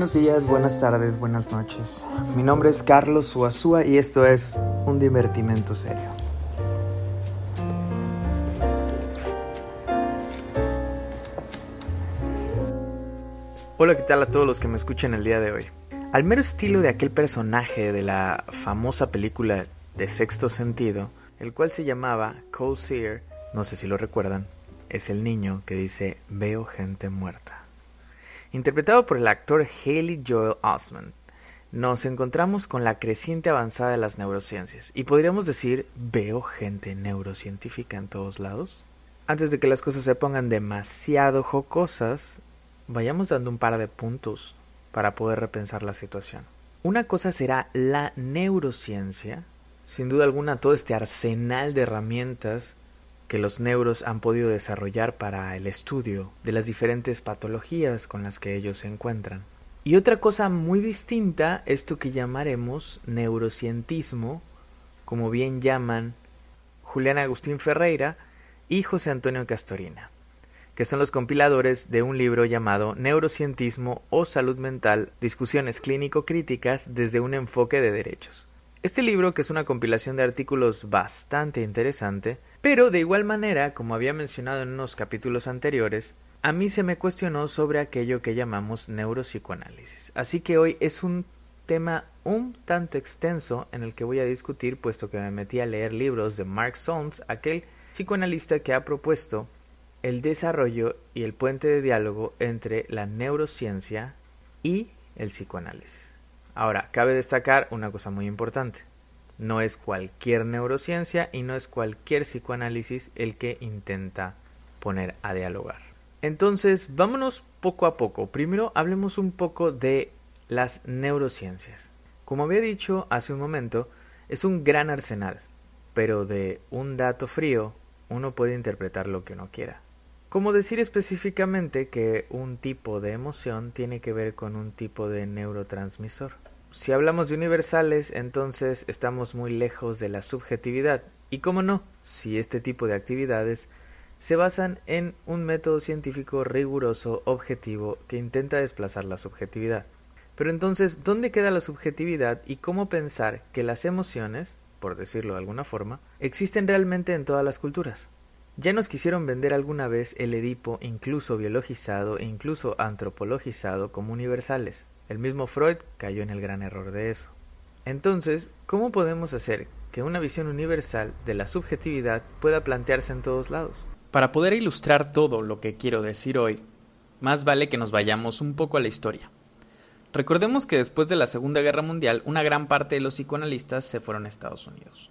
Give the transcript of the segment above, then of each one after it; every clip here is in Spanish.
Buenos días, buenas tardes, buenas noches. Mi nombre es Carlos Suazúa y esto es un divertimento serio. Hola, ¿qué tal a todos los que me escuchan el día de hoy? Al mero estilo de aquel personaje de la famosa película de Sexto Sentido, el cual se llamaba Cole Sear, no sé si lo recuerdan, es el niño que dice veo gente muerta interpretado por el actor Haley Joel Osment, nos encontramos con la creciente avanzada de las neurociencias y podríamos decir veo gente neurocientífica en todos lados. Antes de que las cosas se pongan demasiado jocosas, vayamos dando un par de puntos para poder repensar la situación. Una cosa será la neurociencia, sin duda alguna todo este arsenal de herramientas que los neuros han podido desarrollar para el estudio de las diferentes patologías con las que ellos se encuentran. Y otra cosa muy distinta, esto que llamaremos neurocientismo, como bien llaman Julián Agustín Ferreira y José Antonio Castorina, que son los compiladores de un libro llamado Neurocientismo o Salud Mental, Discusiones Clínico-Críticas desde un enfoque de derechos. Este libro, que es una compilación de artículos bastante interesante, pero de igual manera, como había mencionado en unos capítulos anteriores, a mí se me cuestionó sobre aquello que llamamos neuropsicoanálisis. Así que hoy es un tema un tanto extenso en el que voy a discutir, puesto que me metí a leer libros de Mark Solms, aquel psicoanalista que ha propuesto el desarrollo y el puente de diálogo entre la neurociencia y el psicoanálisis. Ahora, cabe destacar una cosa muy importante. No es cualquier neurociencia y no es cualquier psicoanálisis el que intenta poner a dialogar. Entonces, vámonos poco a poco. Primero hablemos un poco de las neurociencias. Como había dicho hace un momento, es un gran arsenal, pero de un dato frío uno puede interpretar lo que uno quiera. Como decir específicamente que un tipo de emoción tiene que ver con un tipo de neurotransmisor. Si hablamos de universales, entonces estamos muy lejos de la subjetividad. Y cómo no, si este tipo de actividades se basan en un método científico riguroso, objetivo, que intenta desplazar la subjetividad. Pero entonces, ¿dónde queda la subjetividad y cómo pensar que las emociones, por decirlo de alguna forma, existen realmente en todas las culturas? Ya nos quisieron vender alguna vez el Edipo incluso biologizado e incluso antropologizado como universales. El mismo Freud cayó en el gran error de eso. Entonces, ¿cómo podemos hacer que una visión universal de la subjetividad pueda plantearse en todos lados? Para poder ilustrar todo lo que quiero decir hoy, más vale que nos vayamos un poco a la historia. Recordemos que después de la Segunda Guerra Mundial, una gran parte de los psicoanalistas se fueron a Estados Unidos,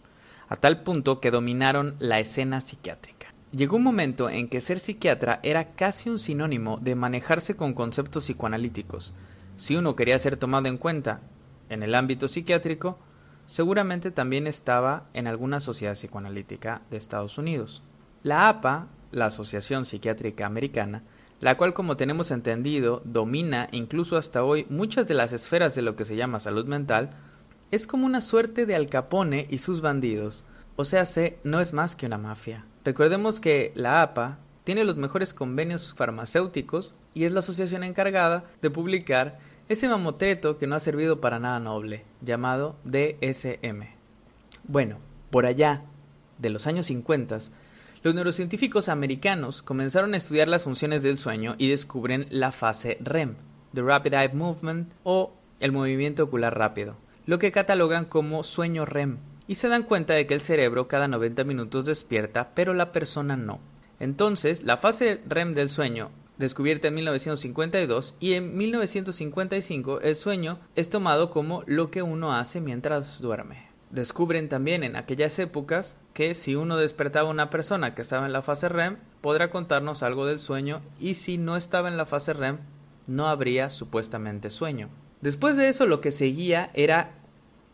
a tal punto que dominaron la escena psiquiátrica. Llegó un momento en que ser psiquiatra era casi un sinónimo de manejarse con conceptos psicoanalíticos. Si uno quería ser tomado en cuenta en el ámbito psiquiátrico, seguramente también estaba en alguna sociedad psicoanalítica de Estados Unidos. La APA, la Asociación Psiquiátrica Americana, la cual como tenemos entendido domina incluso hasta hoy muchas de las esferas de lo que se llama salud mental, es como una suerte de Al Capone y sus bandidos, o sea, se, no es más que una mafia. Recordemos que la APA tiene los mejores convenios farmacéuticos y es la asociación encargada de publicar ese mamotreto que no ha servido para nada noble, llamado DSM. Bueno, por allá, de los años 50, los neurocientíficos americanos comenzaron a estudiar las funciones del sueño y descubren la fase REM, The Rapid Eye Movement o el movimiento ocular rápido, lo que catalogan como sueño REM, y se dan cuenta de que el cerebro cada 90 minutos despierta, pero la persona no. Entonces, la fase REM del sueño, descubierta en 1952 y en 1955, el sueño es tomado como lo que uno hace mientras duerme. Descubren también en aquellas épocas que si uno despertaba a una persona que estaba en la fase REM, podrá contarnos algo del sueño y si no estaba en la fase REM, no habría supuestamente sueño. Después de eso lo que seguía era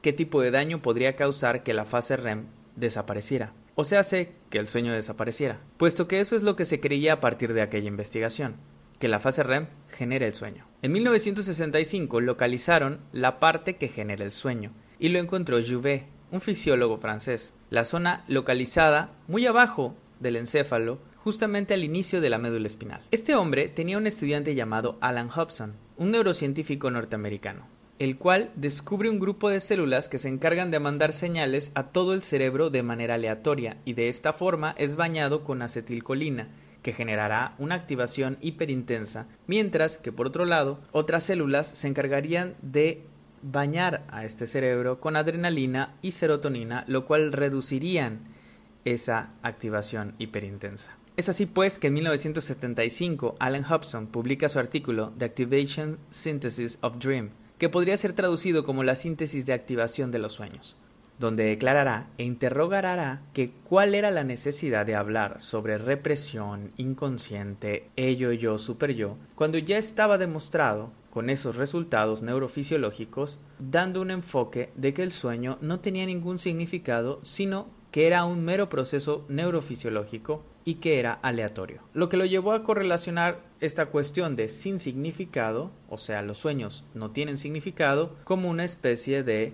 qué tipo de daño podría causar que la fase REM desapareciera, o se hace que el sueño desapareciera, puesto que eso es lo que se creía a partir de aquella investigación, que la fase REM genera el sueño. En 1965 localizaron la parte que genera el sueño, y lo encontró Jouvet, un fisiólogo francés, la zona localizada muy abajo del encéfalo, justamente al inicio de la médula espinal. Este hombre tenía un estudiante llamado Alan Hobson, un neurocientífico norteamericano, el cual descubre un grupo de células que se encargan de mandar señales a todo el cerebro de manera aleatoria y de esta forma es bañado con acetilcolina, que generará una activación hiperintensa, mientras que por otro lado otras células se encargarían de bañar a este cerebro con adrenalina y serotonina, lo cual reducirían esa activación hiperintensa. Es así pues que en 1975 Alan Hobson publica su artículo The Activation Synthesis of Dream, que podría ser traducido como la síntesis de activación de los sueños donde declarará e interrogará que cuál era la necesidad de hablar sobre represión inconsciente, ello, yo, super yo, cuando ya estaba demostrado con esos resultados neurofisiológicos, dando un enfoque de que el sueño no tenía ningún significado, sino que era un mero proceso neurofisiológico y que era aleatorio. Lo que lo llevó a correlacionar esta cuestión de sin significado, o sea, los sueños no tienen significado, como una especie de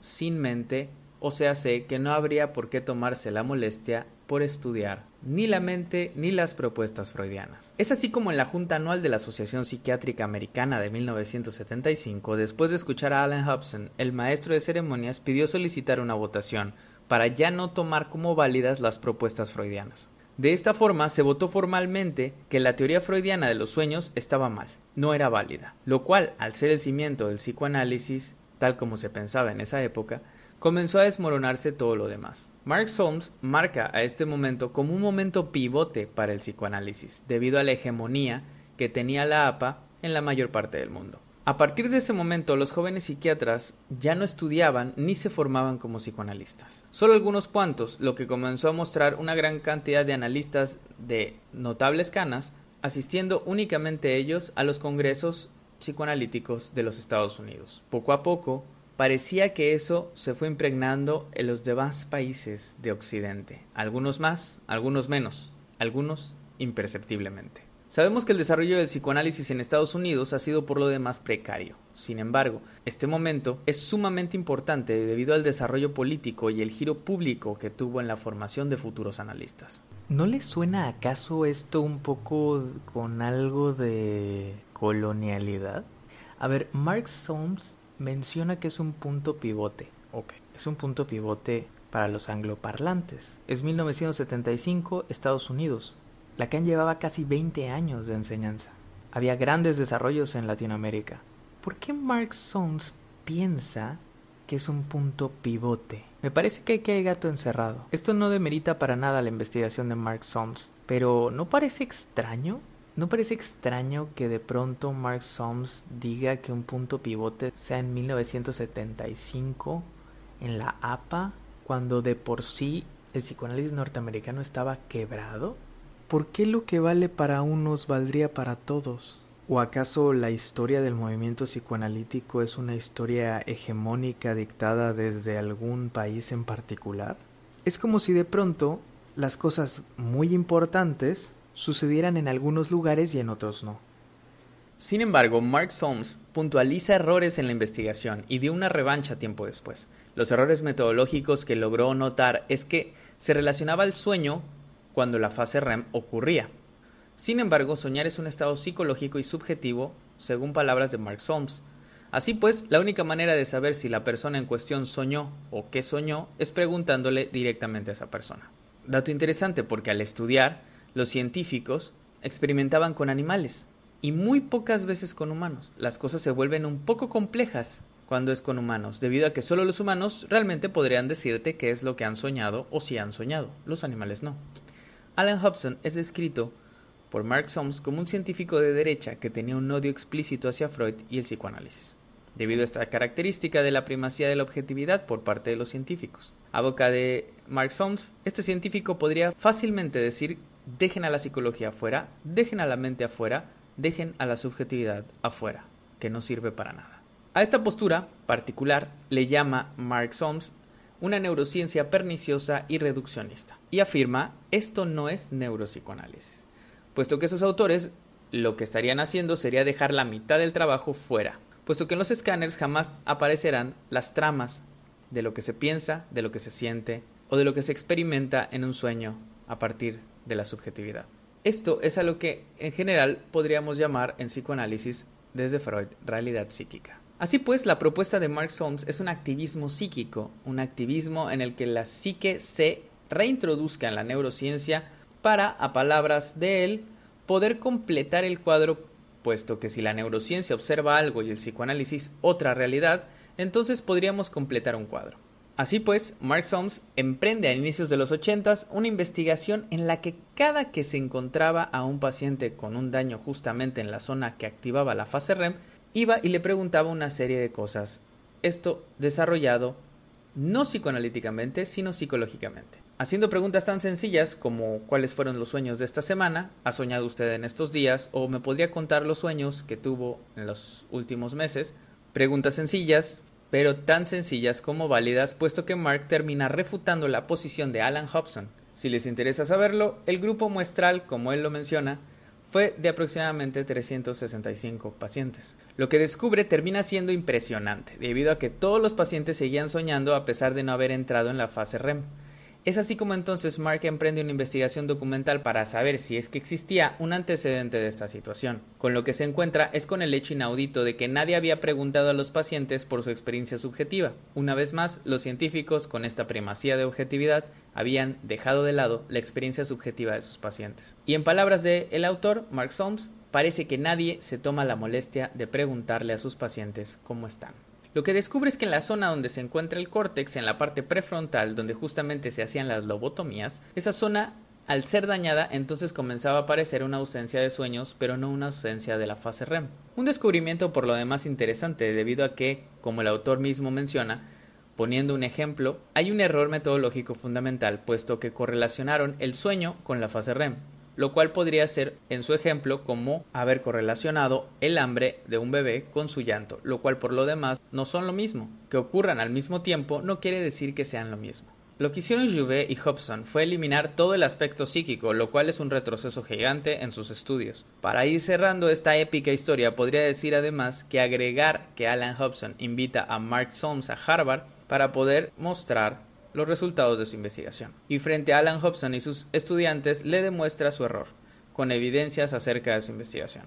sin mente o sea, sé que no habría por qué tomarse la molestia por estudiar ni la mente ni las propuestas freudianas. Es así como en la Junta Anual de la Asociación Psiquiátrica Americana de 1975, después de escuchar a Alan Hobson, el maestro de ceremonias pidió solicitar una votación para ya no tomar como válidas las propuestas freudianas. De esta forma se votó formalmente que la teoría freudiana de los sueños estaba mal, no era válida, lo cual, al ser el cimiento del psicoanálisis, tal como se pensaba en esa época, comenzó a desmoronarse todo lo demás. Mark Solms marca a este momento como un momento pivote para el psicoanálisis, debido a la hegemonía que tenía la APA en la mayor parte del mundo. A partir de ese momento, los jóvenes psiquiatras ya no estudiaban ni se formaban como psicoanalistas. Solo algunos cuantos, lo que comenzó a mostrar una gran cantidad de analistas de notables canas, asistiendo únicamente ellos a los congresos psicoanalíticos de los Estados Unidos. Poco a poco, parecía que eso se fue impregnando en los demás países de Occidente, algunos más, algunos menos, algunos imperceptiblemente. Sabemos que el desarrollo del psicoanálisis en Estados Unidos ha sido por lo demás precario. Sin embargo, este momento es sumamente importante debido al desarrollo político y el giro público que tuvo en la formación de futuros analistas. ¿No le suena acaso esto un poco con algo de colonialidad? A ver, Mark Solms menciona que es un punto pivote. Ok, es un punto pivote para los angloparlantes. Es 1975, Estados Unidos. Lacan llevaba casi 20 años de enseñanza. Había grandes desarrollos en Latinoamérica. ¿Por qué Mark Soames piensa que es un punto pivote? Me parece que hay gato encerrado. Esto no demerita para nada la investigación de Mark Soames, pero ¿no parece extraño ¿No parece extraño que de pronto Mark Soms diga que un punto pivote sea en 1975 en la APA cuando de por sí el psicoanálisis norteamericano estaba quebrado? ¿Por qué lo que vale para unos valdría para todos? ¿O acaso la historia del movimiento psicoanalítico es una historia hegemónica dictada desde algún país en particular? Es como si de pronto las cosas muy importantes sucedieran en algunos lugares y en otros no. Sin embargo, Mark Solms puntualiza errores en la investigación y dio una revancha tiempo después. Los errores metodológicos que logró notar es que se relacionaba el sueño cuando la fase REM ocurría. Sin embargo, soñar es un estado psicológico y subjetivo, según palabras de Mark Solms. Así pues, la única manera de saber si la persona en cuestión soñó o qué soñó es preguntándole directamente a esa persona. Dato interesante porque al estudiar, los científicos experimentaban con animales y muy pocas veces con humanos. Las cosas se vuelven un poco complejas cuando es con humanos, debido a que solo los humanos realmente podrían decirte qué es lo que han soñado o si han soñado, los animales no. Alan Hobson es descrito por Mark Soms como un científico de derecha que tenía un odio explícito hacia Freud y el psicoanálisis, debido a esta característica de la primacía de la objetividad por parte de los científicos. A boca de Mark Soms, este científico podría fácilmente decir dejen a la psicología afuera, dejen a la mente afuera, dejen a la subjetividad afuera, que no sirve para nada. A esta postura particular le llama Mark Soms una neurociencia perniciosa y reduccionista, y afirma esto no es neuropsicoanálisis, puesto que esos autores lo que estarían haciendo sería dejar la mitad del trabajo fuera, puesto que en los escáneres jamás aparecerán las tramas de lo que se piensa, de lo que se siente o de lo que se experimenta en un sueño a partir de la subjetividad. Esto es a lo que en general podríamos llamar en psicoanálisis desde Freud, realidad psíquica. Así pues, la propuesta de Mark Solms es un activismo psíquico, un activismo en el que la psique se reintroduzca en la neurociencia para, a palabras de él, poder completar el cuadro, puesto que si la neurociencia observa algo y el psicoanálisis otra realidad, entonces podríamos completar un cuadro. Así pues, Mark Solms emprende a inicios de los 80 una investigación en la que cada que se encontraba a un paciente con un daño justamente en la zona que activaba la fase REM, iba y le preguntaba una serie de cosas. Esto desarrollado no psicoanalíticamente, sino psicológicamente. Haciendo preguntas tan sencillas como cuáles fueron los sueños de esta semana, ha soñado usted en estos días o me podría contar los sueños que tuvo en los últimos meses. Preguntas sencillas, pero tan sencillas como válidas, puesto que Mark termina refutando la posición de Alan Hobson. Si les interesa saberlo, el grupo muestral, como él lo menciona, fue de aproximadamente 365 pacientes. Lo que descubre termina siendo impresionante, debido a que todos los pacientes seguían soñando a pesar de no haber entrado en la fase REM. Es así como entonces Mark emprende una investigación documental para saber si es que existía un antecedente de esta situación. Con lo que se encuentra es con el hecho inaudito de que nadie había preguntado a los pacientes por su experiencia subjetiva. Una vez más, los científicos, con esta primacía de objetividad, habían dejado de lado la experiencia subjetiva de sus pacientes. Y en palabras de el autor, Mark Solms, parece que nadie se toma la molestia de preguntarle a sus pacientes cómo están. Lo que descubre es que en la zona donde se encuentra el córtex, en la parte prefrontal, donde justamente se hacían las lobotomías, esa zona al ser dañada, entonces comenzaba a aparecer una ausencia de sueños, pero no una ausencia de la fase REM. Un descubrimiento por lo demás interesante, debido a que, como el autor mismo menciona, poniendo un ejemplo, hay un error metodológico fundamental, puesto que correlacionaron el sueño con la fase REM lo cual podría ser en su ejemplo como haber correlacionado el hambre de un bebé con su llanto, lo cual por lo demás no son lo mismo. Que ocurran al mismo tiempo no quiere decir que sean lo mismo. Lo que hicieron Jouvet y Hobson fue eliminar todo el aspecto psíquico, lo cual es un retroceso gigante en sus estudios. Para ir cerrando esta épica historia, podría decir además que agregar que Alan Hobson invita a Mark Solms a Harvard para poder mostrar los resultados de su investigación. Y frente a Alan Hobson y sus estudiantes le demuestra su error, con evidencias acerca de su investigación.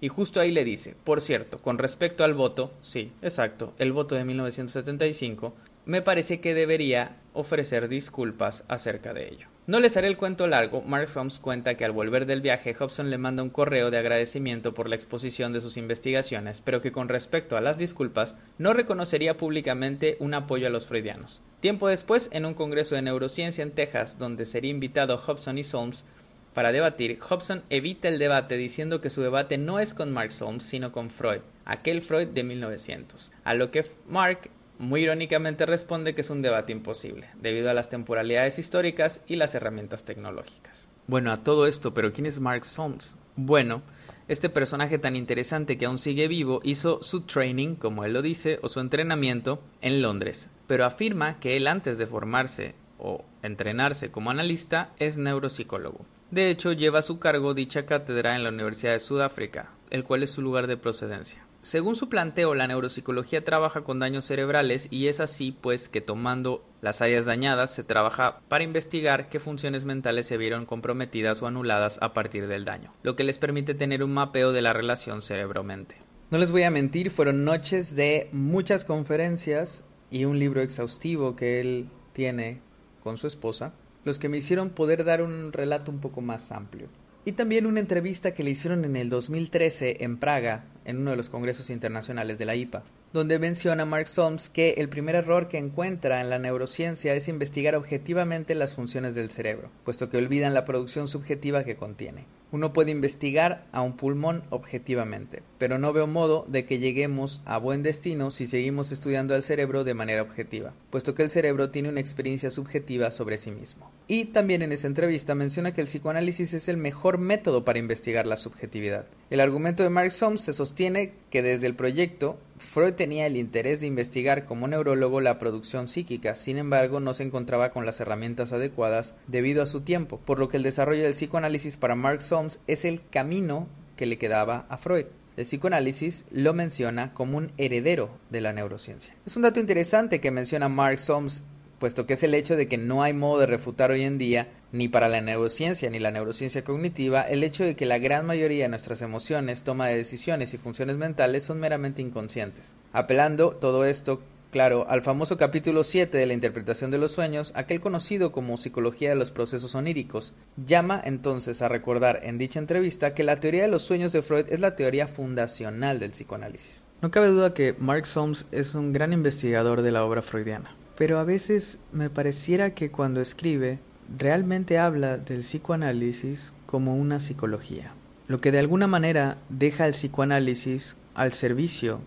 Y justo ahí le dice, por cierto, con respecto al voto, sí, exacto, el voto de 1975, me parece que debería ofrecer disculpas acerca de ello. No les haré el cuento largo, Mark Holmes cuenta que al volver del viaje Hobson le manda un correo de agradecimiento por la exposición de sus investigaciones, pero que con respecto a las disculpas no reconocería públicamente un apoyo a los freudianos. Tiempo después, en un congreso de neurociencia en Texas, donde sería invitado Hobson y Solms para debatir, Hobson evita el debate diciendo que su debate no es con Mark Solms, sino con Freud, aquel Freud de 1900, a lo que Mark muy irónicamente responde que es un debate imposible, debido a las temporalidades históricas y las herramientas tecnológicas. Bueno, a todo esto, pero ¿quién es Mark Solms? Bueno, este personaje tan interesante que aún sigue vivo hizo su training, como él lo dice, o su entrenamiento en Londres, pero afirma que él antes de formarse o entrenarse como analista es neuropsicólogo. De hecho, lleva a su cargo dicha cátedra en la Universidad de Sudáfrica, el cual es su lugar de procedencia. Según su planteo, la neuropsicología trabaja con daños cerebrales y es así pues que tomando las áreas dañadas se trabaja para investigar qué funciones mentales se vieron comprometidas o anuladas a partir del daño, lo que les permite tener un mapeo de la relación cerebro-mente. No les voy a mentir, fueron noches de muchas conferencias y un libro exhaustivo que él tiene con su esposa, los que me hicieron poder dar un relato un poco más amplio. Y también una entrevista que le hicieron en el 2013 en Praga, en uno de los congresos internacionales de la IPA, donde menciona Mark Solms que el primer error que encuentra en la neurociencia es investigar objetivamente las funciones del cerebro, puesto que olvidan la producción subjetiva que contiene. Uno puede investigar a un pulmón objetivamente, pero no veo modo de que lleguemos a buen destino si seguimos estudiando al cerebro de manera objetiva, puesto que el cerebro tiene una experiencia subjetiva sobre sí mismo. Y también en esa entrevista menciona que el psicoanálisis es el mejor método para investigar la subjetividad. El argumento de Mark Solms se sostiene que desde el proyecto Freud tenía el interés de investigar como neurólogo la producción psíquica, sin embargo no se encontraba con las herramientas adecuadas debido a su tiempo, por lo que el desarrollo del psicoanálisis para Mark Es el camino que le quedaba a Freud. El psicoanálisis lo menciona como un heredero de la neurociencia. Es un dato interesante que menciona Mark Solms puesto que es el hecho de que no hay modo de refutar hoy en día, ni para la neurociencia ni la neurociencia cognitiva, el hecho de que la gran mayoría de nuestras emociones, toma de decisiones y funciones mentales son meramente inconscientes. Apelando todo esto Claro, al famoso capítulo 7 de la interpretación de los sueños, aquel conocido como psicología de los procesos oníricos, llama entonces a recordar en dicha entrevista que la teoría de los sueños de Freud es la teoría fundacional del psicoanálisis. No cabe duda que Mark Solms es un gran investigador de la obra freudiana, pero a veces me pareciera que cuando escribe realmente habla del psicoanálisis como una psicología, lo que de alguna manera deja al psicoanálisis al servicio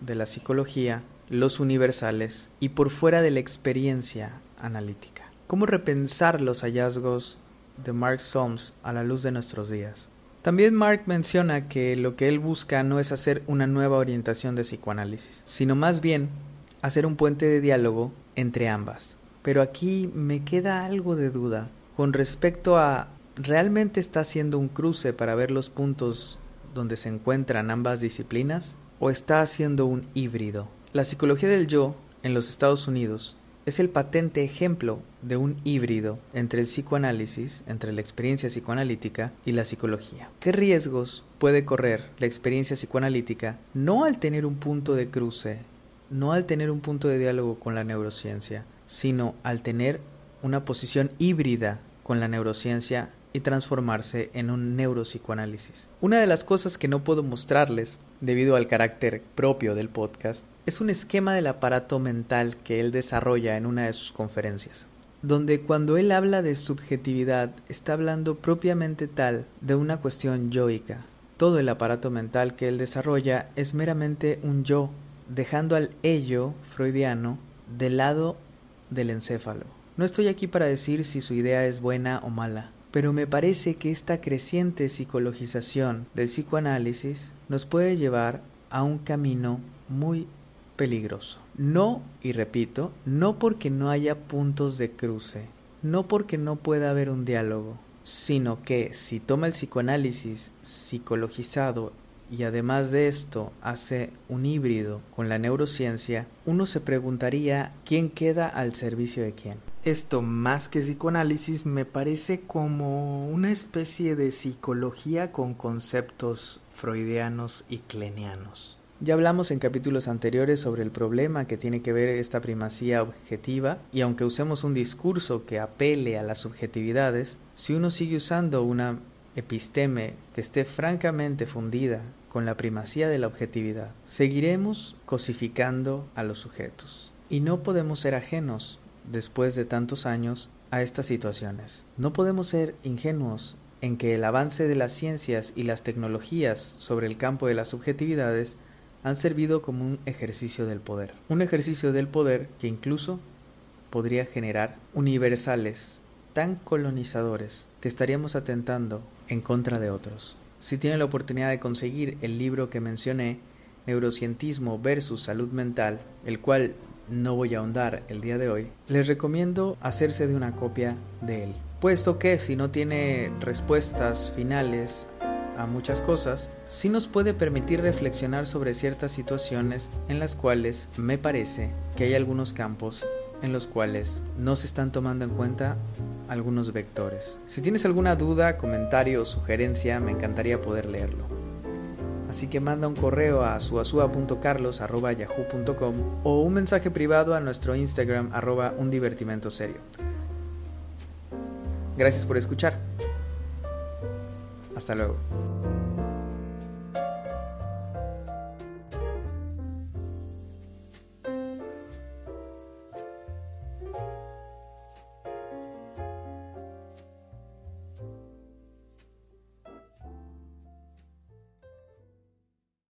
de la psicología los universales y por fuera de la experiencia analítica. ¿Cómo repensar los hallazgos de Mark Solms a la luz de nuestros días? También Mark menciona que lo que él busca no es hacer una nueva orientación de psicoanálisis, sino más bien hacer un puente de diálogo entre ambas. Pero aquí me queda algo de duda con respecto a ¿realmente está haciendo un cruce para ver los puntos donde se encuentran ambas disciplinas? ¿O está haciendo un híbrido? La psicología del yo en los Estados Unidos es el patente ejemplo de un híbrido entre el psicoanálisis, entre la experiencia psicoanalítica y la psicología. ¿Qué riesgos puede correr la experiencia psicoanalítica no al tener un punto de cruce, no al tener un punto de diálogo con la neurociencia, sino al tener una posición híbrida con la neurociencia y transformarse en un neuropsicoanálisis? Una de las cosas que no puedo mostrarles debido al carácter propio del podcast, es un esquema del aparato mental que él desarrolla en una de sus conferencias, donde cuando él habla de subjetividad está hablando propiamente tal de una cuestión yoica. Todo el aparato mental que él desarrolla es meramente un yo, dejando al ello freudiano del lado del encéfalo. No estoy aquí para decir si su idea es buena o mala, pero me parece que esta creciente psicologización del psicoanálisis nos puede llevar a un camino muy peligroso. No, y repito, no porque no haya puntos de cruce, no porque no pueda haber un diálogo, sino que si toma el psicoanálisis psicologizado y además de esto hace un híbrido con la neurociencia, uno se preguntaría quién queda al servicio de quién. Esto más que psicoanálisis me parece como una especie de psicología con conceptos freudianos y klenianos. Ya hablamos en capítulos anteriores sobre el problema que tiene que ver esta primacía objetiva y aunque usemos un discurso que apele a las subjetividades, si uno sigue usando una episteme que esté francamente fundida con la primacía de la objetividad, seguiremos cosificando a los sujetos. Y no podemos ser ajenos, después de tantos años, a estas situaciones. No podemos ser ingenuos en que el avance de las ciencias y las tecnologías sobre el campo de las subjetividades han servido como un ejercicio del poder. Un ejercicio del poder que incluso podría generar universales tan colonizadores que estaríamos atentando en contra de otros. Si tienen la oportunidad de conseguir el libro que mencioné, Neurocientismo versus Salud Mental, el cual no voy a ahondar el día de hoy, les recomiendo hacerse de una copia de él. Puesto que si no tiene respuestas finales a muchas cosas, sí nos puede permitir reflexionar sobre ciertas situaciones en las cuales me parece que hay algunos campos en los cuales no se están tomando en cuenta algunos vectores. Si tienes alguna duda, comentario o sugerencia, me encantaría poder leerlo. Así que manda un correo a suasua.carlos.yahoo.com o un mensaje privado a nuestro Instagram arroba serio. Gracias por escuchar. Hasta luego.